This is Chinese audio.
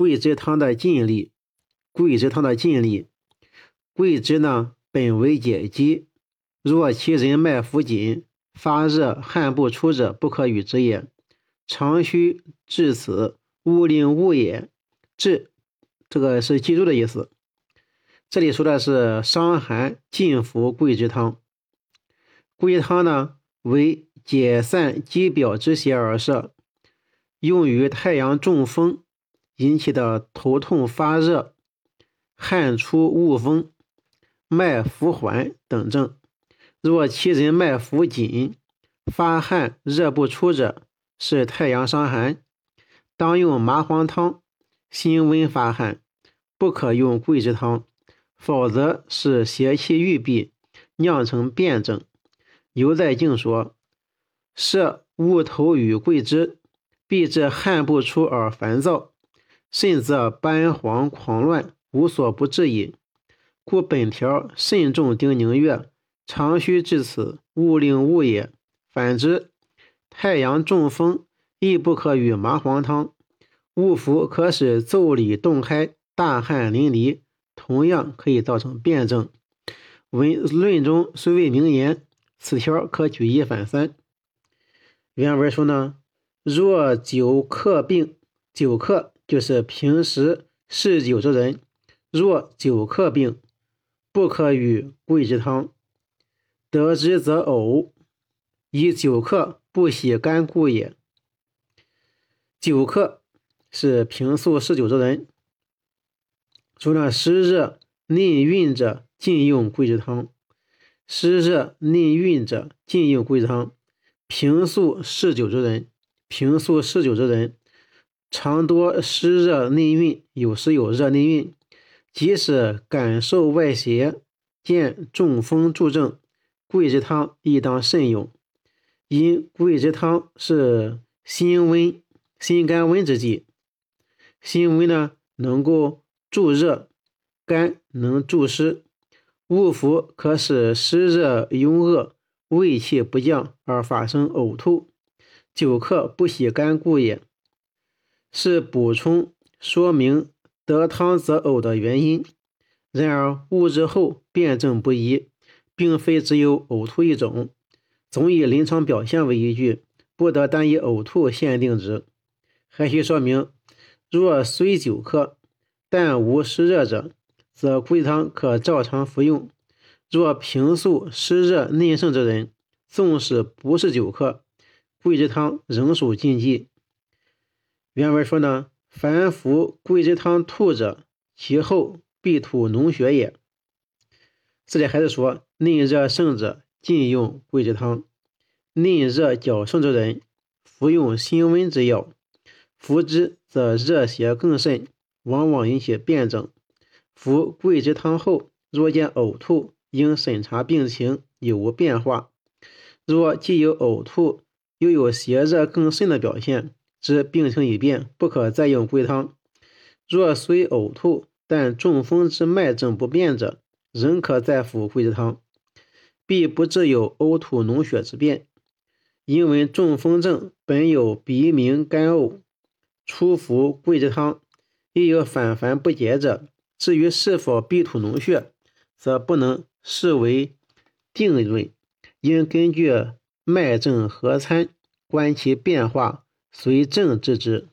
桂枝汤的禁例。桂枝汤的禁例：桂枝呢，本为解肌，若其人脉浮紧、发热、汗不出者，不可与之也。常须至此，勿令勿也。治，这个是记住的意思。这里说的是伤寒禁服桂枝汤。桂枝汤呢，为解散肌表之邪而设，用于太阳中风引起的头痛发热、汗出恶风、脉浮缓等症。若其人脉浮紧、发汗热不出者，是太阳伤寒，当用麻黄汤。辛温发汗，不可用桂枝汤。否则是邪气郁闭，酿成辩证。尤在静说：设物头与桂枝，必致汗不出而烦躁，甚则斑黄狂乱，无所不至矣。故本条慎重叮咛曰：常须至此，勿令误也。反之，太阳中风亦不可与麻黄汤。误服可使奏里洞开，大汗淋漓。同样可以造成辩证。文论中虽未明言，此条可举一反三。原文说呢，若久克病，久克就是平时嗜酒之人，若久克病，不可与桂枝汤。得之则呕，以久克不喜甘故也。酒克是平素嗜酒之人。除了，湿热内蕴者禁用桂枝汤。湿热内蕴者禁用桂枝汤。平素嗜酒之人，平素嗜酒之人，常多湿热内蕴，有时有热内蕴，即使感受外邪，见中风助症，桂枝汤亦当慎用。因桂枝汤是心温、心肝温之剂，心温呢能够。助热，肝能助湿，误服可使湿热壅恶，胃气不降而发生呕吐，久克不喜干故也。是补充说明得汤则呕的原因。然而误之后辩证不一，并非只有呕吐一种，总以临床表现为依据，不得单以呕吐限定之。还需说明，若虽久克。但无湿热者，则桂枝汤可照常服用。若平素湿热内盛之人，纵使不是久克，桂枝汤仍属禁忌。原文说呢，凡服桂枝汤吐者，其后必吐脓血也。这里还是说，内热盛者禁用桂枝汤，内热较盛之人服用辛温之药，服之则热邪更甚。往往引起辩证。服桂枝汤后，若见呕吐，应审查病情有无变化。若既有呕吐，又有邪热更甚的表现，之病情已变，不可再用桂汤。若虽呕吐，但中风之脉症不变者，仍可再服桂枝汤，必不致有呕吐脓血之变。因为中风症本有鼻鸣干呕，初服桂枝汤。亦有反烦不解者，至于是否必吐脓血，则不能视为定论，应根据脉症合参，观其变化，随正治之。